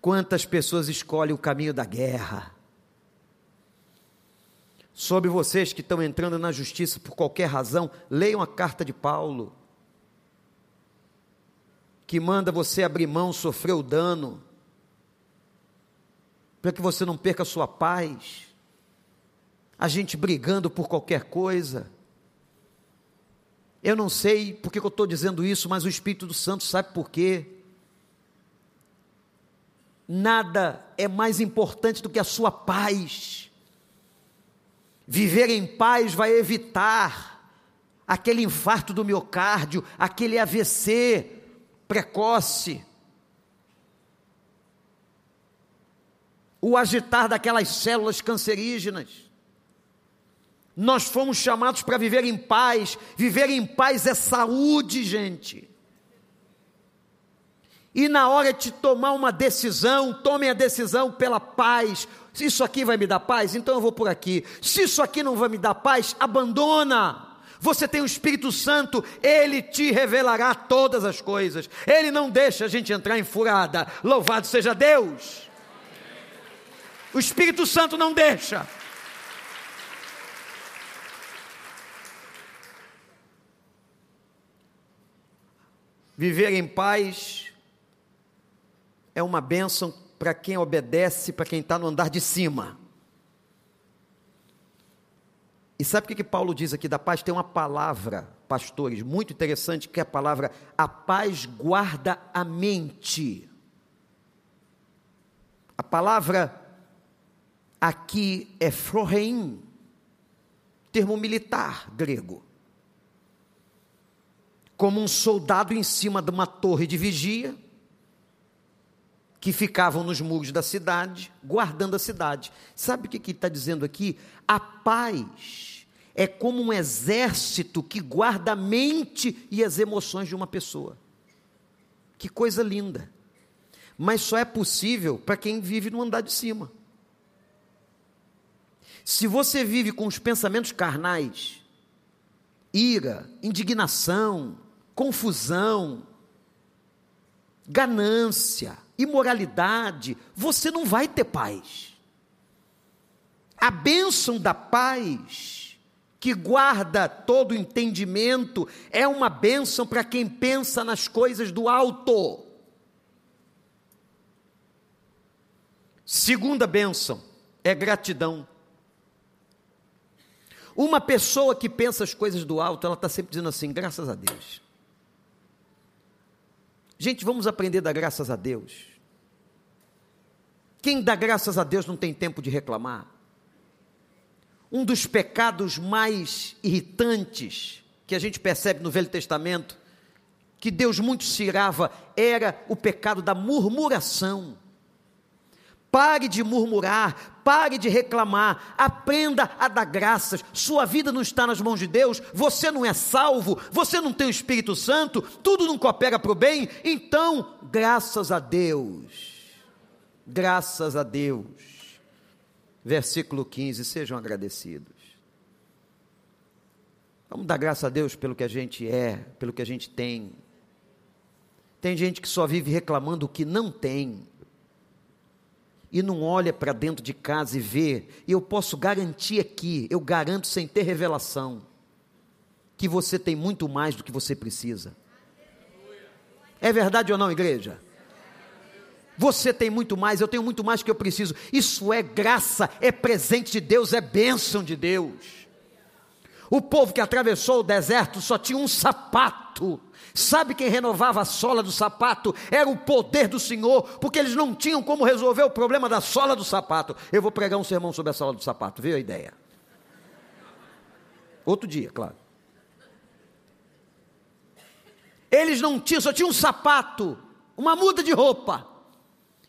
A: Quantas pessoas escolhem o caminho da guerra? Sobre vocês que estão entrando na justiça por qualquer razão, leiam a carta de Paulo que manda você abrir mão, sofrer o dano, para que você não perca a sua paz, a gente brigando por qualquer coisa. Eu não sei porque que eu estou dizendo isso, mas o Espírito do Santo sabe por quê. Nada é mais importante do que a sua paz. Viver em paz vai evitar aquele infarto do miocárdio, aquele AVC, precoce, o agitar daquelas células cancerígenas. Nós fomos chamados para viver em paz. Viver em paz é saúde, gente. E na hora de tomar uma decisão, tome a decisão pela paz. Se isso aqui vai me dar paz, então eu vou por aqui. Se isso aqui não vai me dar paz, abandona. Você tem o Espírito Santo, ele te revelará todas as coisas. Ele não deixa a gente entrar em furada. Louvado seja Deus. O Espírito Santo não deixa. Viver em paz é uma bênção para quem obedece, para quem está no andar de cima. E sabe o que, que Paulo diz aqui da paz? Tem uma palavra, pastores, muito interessante, que é a palavra: a paz guarda a mente. A palavra aqui é froheim, termo militar grego. Como um soldado em cima de uma torre de vigia, que ficavam nos muros da cidade, guardando a cidade. Sabe o que está dizendo aqui? A paz é como um exército que guarda a mente e as emoções de uma pessoa. Que coisa linda. Mas só é possível para quem vive no andar de cima. Se você vive com os pensamentos carnais, ira, indignação, confusão, ganância, imoralidade, você não vai ter paz. A bênção da paz, que guarda todo entendimento, é uma bênção para quem pensa nas coisas do alto. Segunda bênção é gratidão. Uma pessoa que pensa as coisas do alto, ela está sempre dizendo assim: graças a Deus. Gente, vamos aprender a dar graças a Deus. Quem dá graças a Deus não tem tempo de reclamar. Um dos pecados mais irritantes que a gente percebe no Velho Testamento, que Deus muito se irava, era o pecado da murmuração. Pare de murmurar, pare de reclamar, aprenda a dar graças. Sua vida não está nas mãos de Deus, você não é salvo, você não tem o Espírito Santo, tudo não coopera para o bem, então, graças a Deus. Graças a Deus. Versículo 15: sejam agradecidos. Vamos dar graças a Deus pelo que a gente é, pelo que a gente tem. Tem gente que só vive reclamando o que não tem e não olha para dentro de casa e vê, e eu posso garantir aqui, eu garanto sem ter revelação, que você tem muito mais do que você precisa. É verdade ou não, igreja? Você tem muito mais, eu tenho muito mais que eu preciso. Isso é graça, é presente de Deus, é bênção de Deus. O povo que atravessou o deserto só tinha um sapato. Sabe quem renovava a sola do sapato? Era o poder do Senhor, porque eles não tinham como resolver o problema da sola do sapato. Eu vou pregar um sermão sobre a sola do sapato, viu a ideia? Outro dia, claro. Eles não tinham, só tinham um sapato, uma muda de roupa.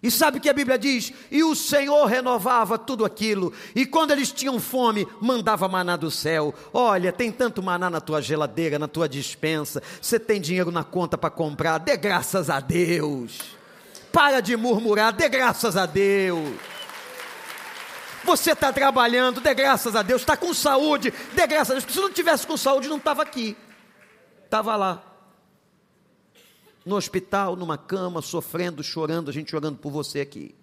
A: E sabe o que a Bíblia diz? E o Senhor renovava tudo aquilo. E quando eles tinham fome, mandava maná do céu. Olha, tem tanto maná na tua geladeira, na tua dispensa. Você tem dinheiro na conta para comprar. Dê graças a Deus. Para de murmurar, dê graças a Deus. Você está trabalhando, dê graças a Deus. Está com saúde, dê graças a Deus. Porque se não tivesse com saúde, não estava aqui. Estava lá no hospital, numa cama, sofrendo, chorando, a gente orando por você aqui.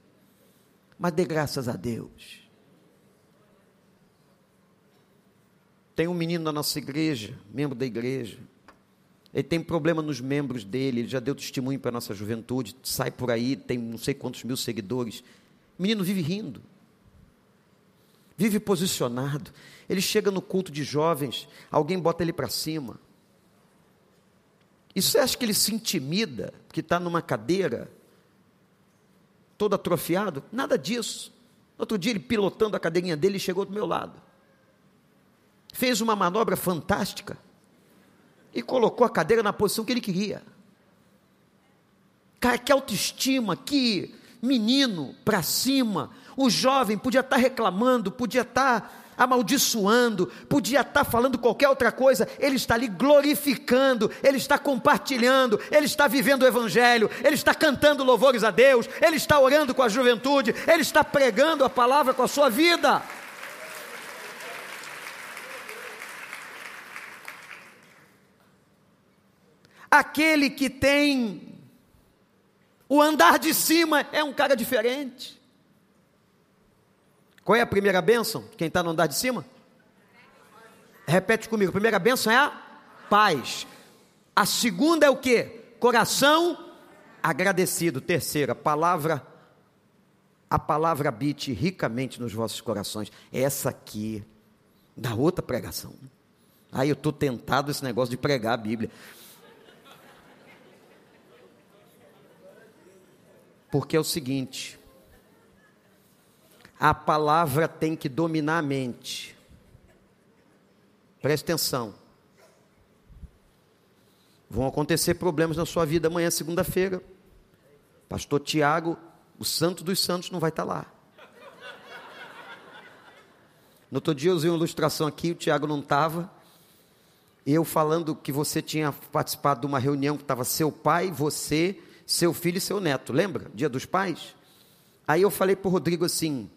A: Mas dê graças a Deus. Tem um menino da nossa igreja, membro da igreja. Ele tem problema nos membros dele, ele já deu testemunho para a nossa juventude, sai por aí, tem não sei quantos mil seguidores. O menino vive rindo, vive posicionado. Ele chega no culto de jovens, alguém bota ele para cima. E você acha que ele se intimida, que está numa cadeira, todo atrofiado? Nada disso. Outro dia, ele pilotando a cadeirinha dele, chegou do meu lado. Fez uma manobra fantástica e colocou a cadeira na posição que ele queria. Cara, que autoestima, que menino para cima. O jovem podia estar tá reclamando, podia estar tá amaldiçoando, podia estar falando qualquer outra coisa, ele está ali glorificando, ele está compartilhando, ele está vivendo o Evangelho, ele está cantando louvores a Deus, ele está orando com a juventude, ele está pregando a palavra com a sua vida. Aquele que tem o andar de cima é um cara diferente. Qual é a primeira bênção? Quem está no andar de cima? Repete comigo. A primeira bênção é a paz. A segunda é o que? Coração agradecido. Terceira, palavra. A palavra habite ricamente nos vossos corações. Essa aqui, da outra pregação. Aí eu estou tentado esse negócio de pregar a Bíblia. Porque é o seguinte: a palavra tem que dominar a mente. Preste atenção. Vão acontecer problemas na sua vida amanhã, segunda-feira. Pastor Tiago, o santo dos santos, não vai estar lá. No outro dia eu usei uma ilustração aqui, o Tiago não estava. Eu falando que você tinha participado de uma reunião que estava seu pai, você, seu filho e seu neto. Lembra? Dia dos pais? Aí eu falei para o Rodrigo assim: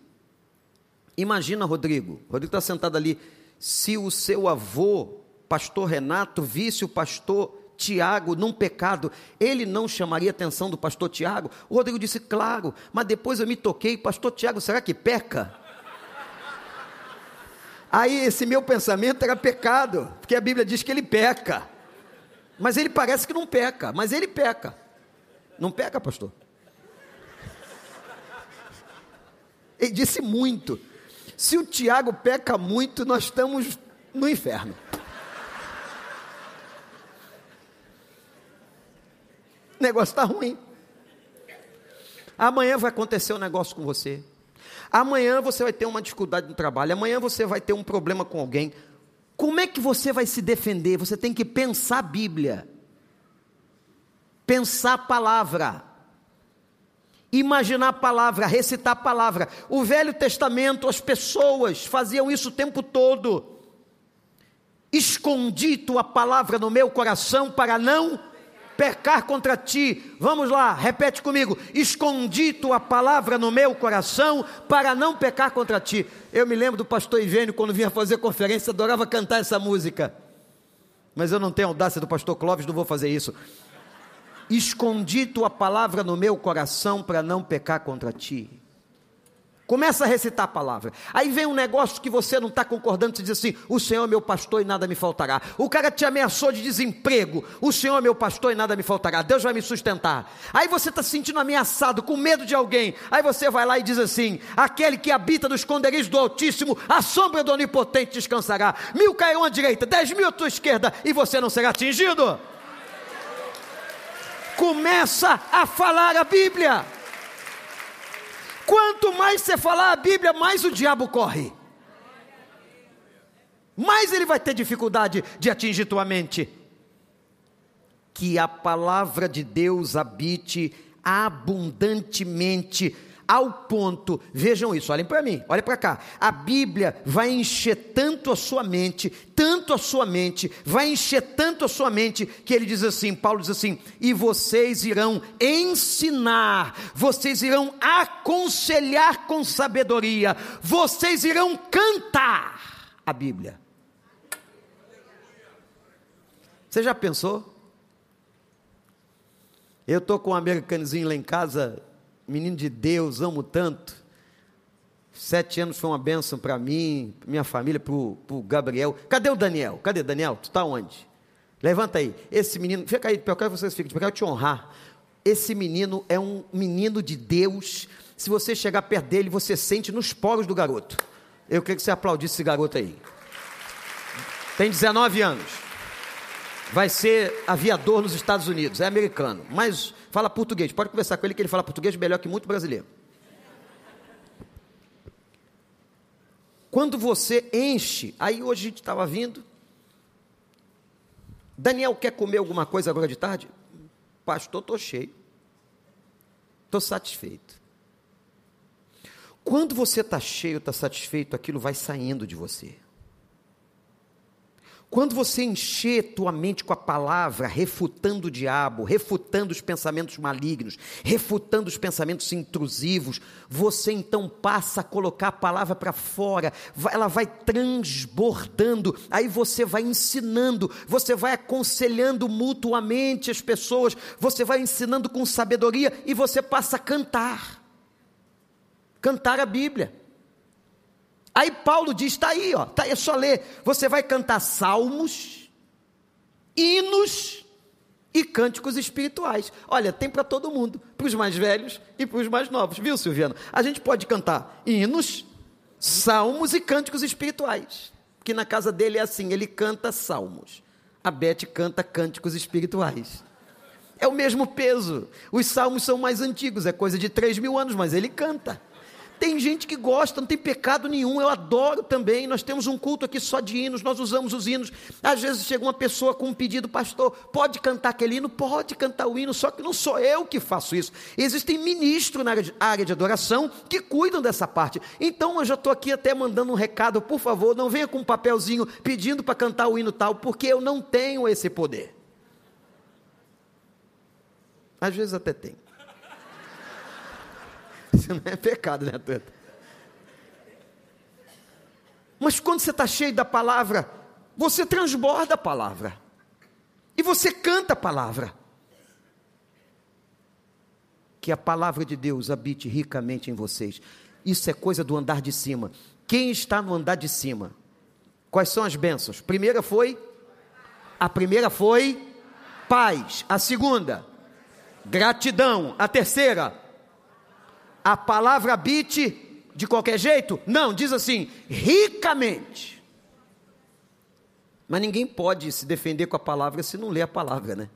A: Imagina, Rodrigo, Rodrigo está sentado ali, se o seu avô, pastor Renato, visse o pastor Tiago num pecado, ele não chamaria a atenção do pastor Tiago? O Rodrigo disse, claro, mas depois eu me toquei, pastor Tiago, será que peca? Aí esse meu pensamento era pecado, porque a Bíblia diz que ele peca. Mas ele parece que não peca, mas ele peca. Não peca, pastor? Ele disse muito. Se o Tiago peca muito, nós estamos no inferno. O negócio está ruim. Amanhã vai acontecer um negócio com você. Amanhã você vai ter uma dificuldade no trabalho. Amanhã você vai ter um problema com alguém. Como é que você vai se defender? Você tem que pensar a Bíblia, pensar a palavra imaginar a palavra, recitar a palavra. O Velho Testamento, as pessoas faziam isso o tempo todo. Escondi tua palavra no meu coração para não pecar contra ti. Vamos lá, repete comigo. Escondi tua palavra no meu coração para não pecar contra ti. Eu me lembro do pastor Ivênio, quando vinha fazer conferência, adorava cantar essa música. Mas eu não tenho audácia do pastor Clóvis, não vou fazer isso escondi tua palavra no meu coração para não pecar contra ti. Começa a recitar a palavra. Aí vem um negócio que você não está concordando, você diz assim: o Senhor é meu pastor e nada me faltará. O cara te ameaçou de desemprego, o Senhor é meu pastor e nada me faltará. Deus vai me sustentar. Aí você está se sentindo ameaçado, com medo de alguém. Aí você vai lá e diz assim: aquele que habita no esconderijo do Altíssimo, a sombra do Onipotente descansará. Mil cairão à direita, dez mil à tua esquerda, e você não será atingido. Começa a falar a Bíblia. Quanto mais você falar a Bíblia, mais o diabo corre. Mais ele vai ter dificuldade de atingir tua mente. Que a palavra de Deus habite abundantemente ao ponto, vejam isso, olhem para mim, olhem para cá. A Bíblia vai encher tanto a sua mente, tanto a sua mente, vai encher tanto a sua mente, que ele diz assim: Paulo diz assim, e vocês irão ensinar, vocês irão aconselhar com sabedoria, vocês irão cantar a Bíblia. Você já pensou? Eu estou com um americanozinho lá em casa, menino de Deus, amo tanto. Sete anos foi uma bênção para mim, minha família, para o Gabriel. Cadê o Daniel? Cadê Daniel? Tu está onde? Levanta aí. Esse menino, fica aí, eu quero que vocês fiquem, eu quero te honrar. Esse menino é um menino de Deus. Se você chegar perto dele, você sente nos poros do garoto. Eu queria que você aplaudisse esse garoto aí. Tem 19 anos. Vai ser aviador nos Estados Unidos, é americano, mas fala português. Pode conversar com ele que ele fala português melhor que muito brasileiro. Quando você enche, aí hoje a gente estava vindo. Daniel quer comer alguma coisa agora de tarde? Pastor, estou cheio. Estou satisfeito. Quando você está cheio, está satisfeito, aquilo vai saindo de você. Quando você encher tua mente com a palavra, refutando o diabo, refutando os pensamentos malignos, refutando os pensamentos intrusivos, você então passa a colocar a palavra para fora, ela vai transbordando, aí você vai ensinando, você vai aconselhando mutuamente as pessoas, você vai ensinando com sabedoria e você passa a cantar. Cantar a Bíblia. Aí Paulo diz: está aí, ó, tá é só ler. Você vai cantar salmos, hinos e cânticos espirituais. Olha, tem para todo mundo, para os mais velhos e para os mais novos, viu, Silviano? A gente pode cantar hinos, salmos e cânticos espirituais. Que na casa dele é assim: ele canta salmos, a Beth canta cânticos espirituais. É o mesmo peso. Os salmos são mais antigos, é coisa de 3 mil anos, mas ele canta. Tem gente que gosta, não tem pecado nenhum, eu adoro também. Nós temos um culto aqui só de hinos, nós usamos os hinos. Às vezes chega uma pessoa com um pedido, pastor, pode cantar aquele hino? Pode cantar o hino, só que não sou eu que faço isso. Existem ministros na área de adoração que cuidam dessa parte. Então eu já estou aqui até mandando um recado, por favor, não venha com um papelzinho pedindo para cantar o hino tal, porque eu não tenho esse poder. Às vezes até tem. Isso não é pecado, né, Tanta? Mas quando você está cheio da palavra, você transborda a palavra. E você canta a palavra. Que a palavra de Deus habite ricamente em vocês. Isso é coisa do andar de cima. Quem está no andar de cima? Quais são as bênçãos? Primeira foi a primeira foi paz. A segunda, gratidão. A terceira, a palavra habite de qualquer jeito? Não, diz assim, ricamente. Mas ninguém pode se defender com a palavra se não lê a palavra, né?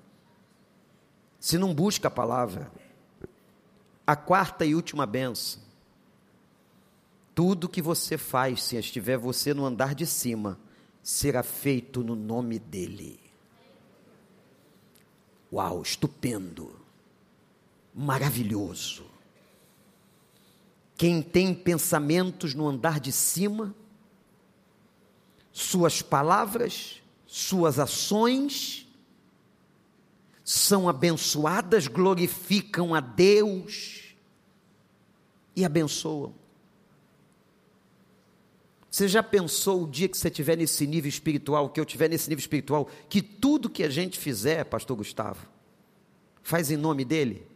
A: Se não busca a palavra. A quarta e última benção. Tudo que você faz, se estiver você no andar de cima, será feito no nome dEle. Uau, estupendo, maravilhoso. Quem tem pensamentos no andar de cima, suas palavras, suas ações são abençoadas, glorificam a Deus e abençoam. Você já pensou o dia que você estiver nesse nível espiritual, que eu estiver nesse nível espiritual, que tudo que a gente fizer, Pastor Gustavo, faz em nome dele?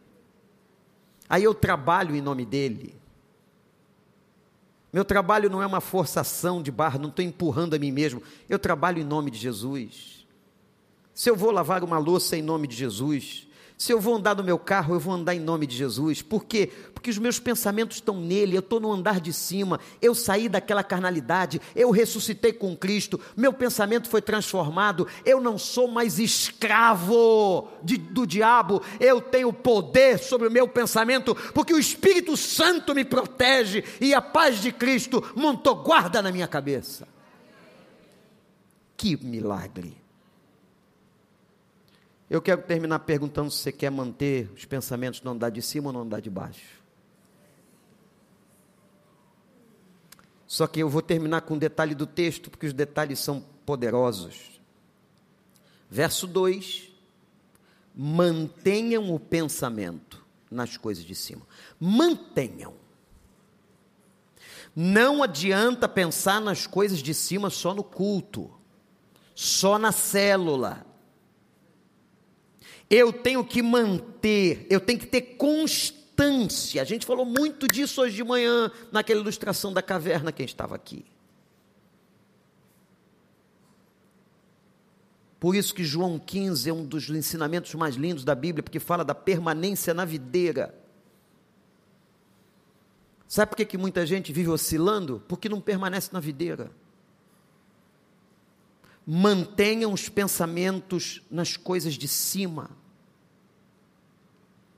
A: Aí eu trabalho em nome dele. Meu trabalho não é uma forçação de barra, não estou empurrando a mim mesmo. Eu trabalho em nome de Jesus. Se eu vou lavar uma louça em nome de Jesus, se eu vou andar no meu carro, eu vou andar em nome de Jesus. Por quê? Porque os meus pensamentos estão nele, eu estou no andar de cima, eu saí daquela carnalidade, eu ressuscitei com Cristo, meu pensamento foi transformado, eu não sou mais escravo de, do diabo, eu tenho poder sobre o meu pensamento, porque o Espírito Santo me protege e a paz de Cristo montou guarda na minha cabeça. Que milagre! Eu quero terminar perguntando se você quer manter os pensamentos no andar de cima ou no andar de baixo. Só que eu vou terminar com um detalhe do texto, porque os detalhes são poderosos. Verso 2: Mantenham o pensamento nas coisas de cima. Mantenham. Não adianta pensar nas coisas de cima só no culto, só na célula eu tenho que manter, eu tenho que ter constância. A gente falou muito disso hoje de manhã, naquela ilustração da caverna, quem estava aqui. Por isso que João 15 é um dos ensinamentos mais lindos da Bíblia, porque fala da permanência na videira. Sabe por que, que muita gente vive oscilando? Porque não permanece na videira. Mantenham os pensamentos nas coisas de cima.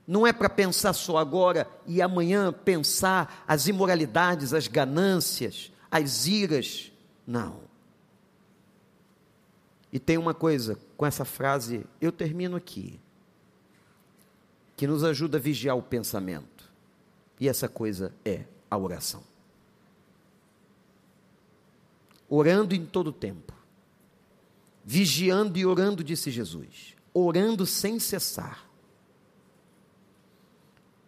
A: Não é para pensar só agora e amanhã pensar as imoralidades, as ganâncias, as iras. Não. E tem uma coisa com essa frase, eu termino aqui, que nos ajuda a vigiar o pensamento. E essa coisa é a oração. Orando em todo tempo vigiando e orando, disse Jesus, orando sem cessar,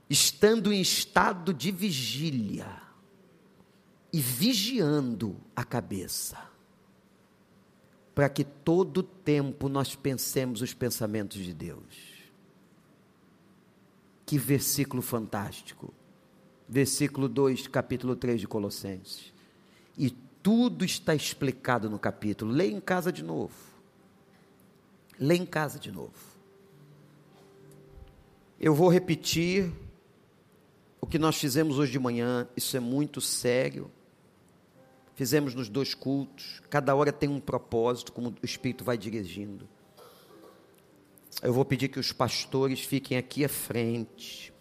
A: estando em estado de vigília e vigiando a cabeça, para que todo tempo nós pensemos os pensamentos de Deus. Que versículo fantástico. Versículo 2, capítulo 3 de Colossenses. E tudo está explicado no capítulo. Leia em casa de novo. Lê em casa de novo. Eu vou repetir o que nós fizemos hoje de manhã, isso é muito sério. Fizemos nos dois cultos, cada hora tem um propósito, como o Espírito vai dirigindo. Eu vou pedir que os pastores fiquem aqui à frente,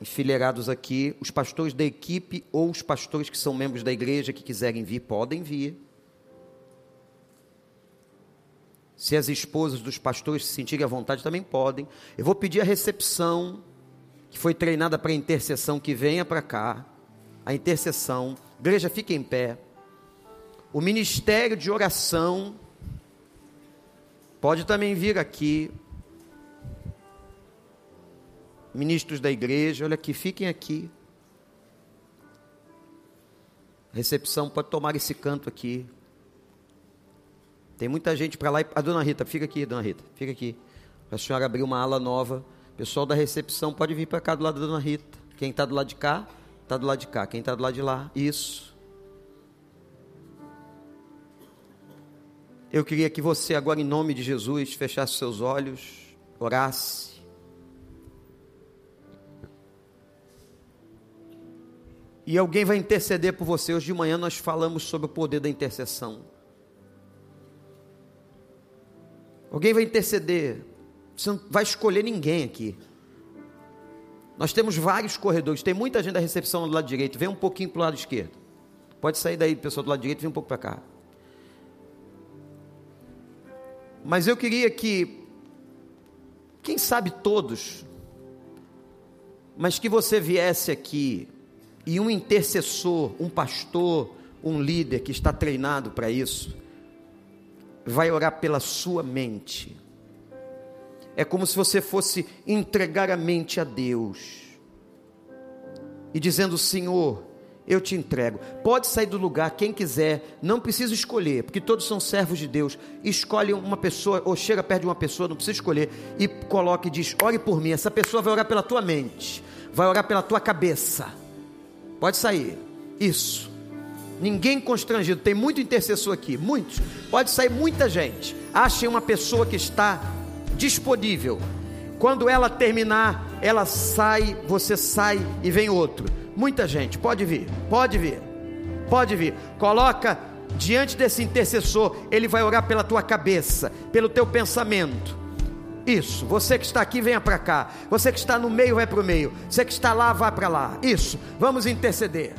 A: enfileirados aqui. Os pastores da equipe ou os pastores que são membros da igreja que quiserem vir, podem vir. Se as esposas dos pastores se sentirem à vontade, também podem. Eu vou pedir a recepção, que foi treinada para intercessão, que venha para cá. A intercessão. Igreja, fique em pé. O ministério de oração pode também vir aqui. Ministros da igreja, olha aqui, fiquem aqui. Recepção pode tomar esse canto aqui. Tem muita gente para lá. E... A dona Rita, fica aqui, dona Rita, fica aqui. A senhora abriu uma ala nova. O pessoal da recepção pode vir para cá do lado da dona Rita. Quem está do lado de cá, está do lado de cá. Quem está do lado de lá, isso. Eu queria que você, agora, em nome de Jesus, fechasse seus olhos, orasse. E alguém vai interceder por você. Hoje de manhã nós falamos sobre o poder da intercessão. Alguém vai interceder. Você não vai escolher ninguém aqui. Nós temos vários corredores. Tem muita gente da recepção do lado direito. Vem um pouquinho para o lado esquerdo. Pode sair daí, pessoal do lado direito, vem um pouco para cá. Mas eu queria que, quem sabe todos, mas que você viesse aqui e um intercessor, um pastor, um líder que está treinado para isso, vai orar pela sua mente. É como se você fosse entregar a mente a Deus e dizendo: Senhor, eu te entrego. Pode sair do lugar, quem quiser, não precisa escolher, porque todos são servos de Deus. Escolhe uma pessoa, ou chega perto de uma pessoa, não precisa escolher, e coloque e diz: Ore por mim. Essa pessoa vai orar pela tua mente, vai orar pela tua cabeça. Pode sair. Isso. Ninguém constrangido. Tem muito intercessor aqui, muitos. Pode sair muita gente. Achem uma pessoa que está disponível. Quando ela terminar, ela sai, você sai e vem outro. Muita gente, pode vir, pode vir, pode vir. Coloca diante desse intercessor, ele vai orar pela tua cabeça, pelo teu pensamento. Isso, você que está aqui, venha para cá. Você que está no meio, vai para o meio. Você que está lá, vá para lá. Isso, vamos interceder.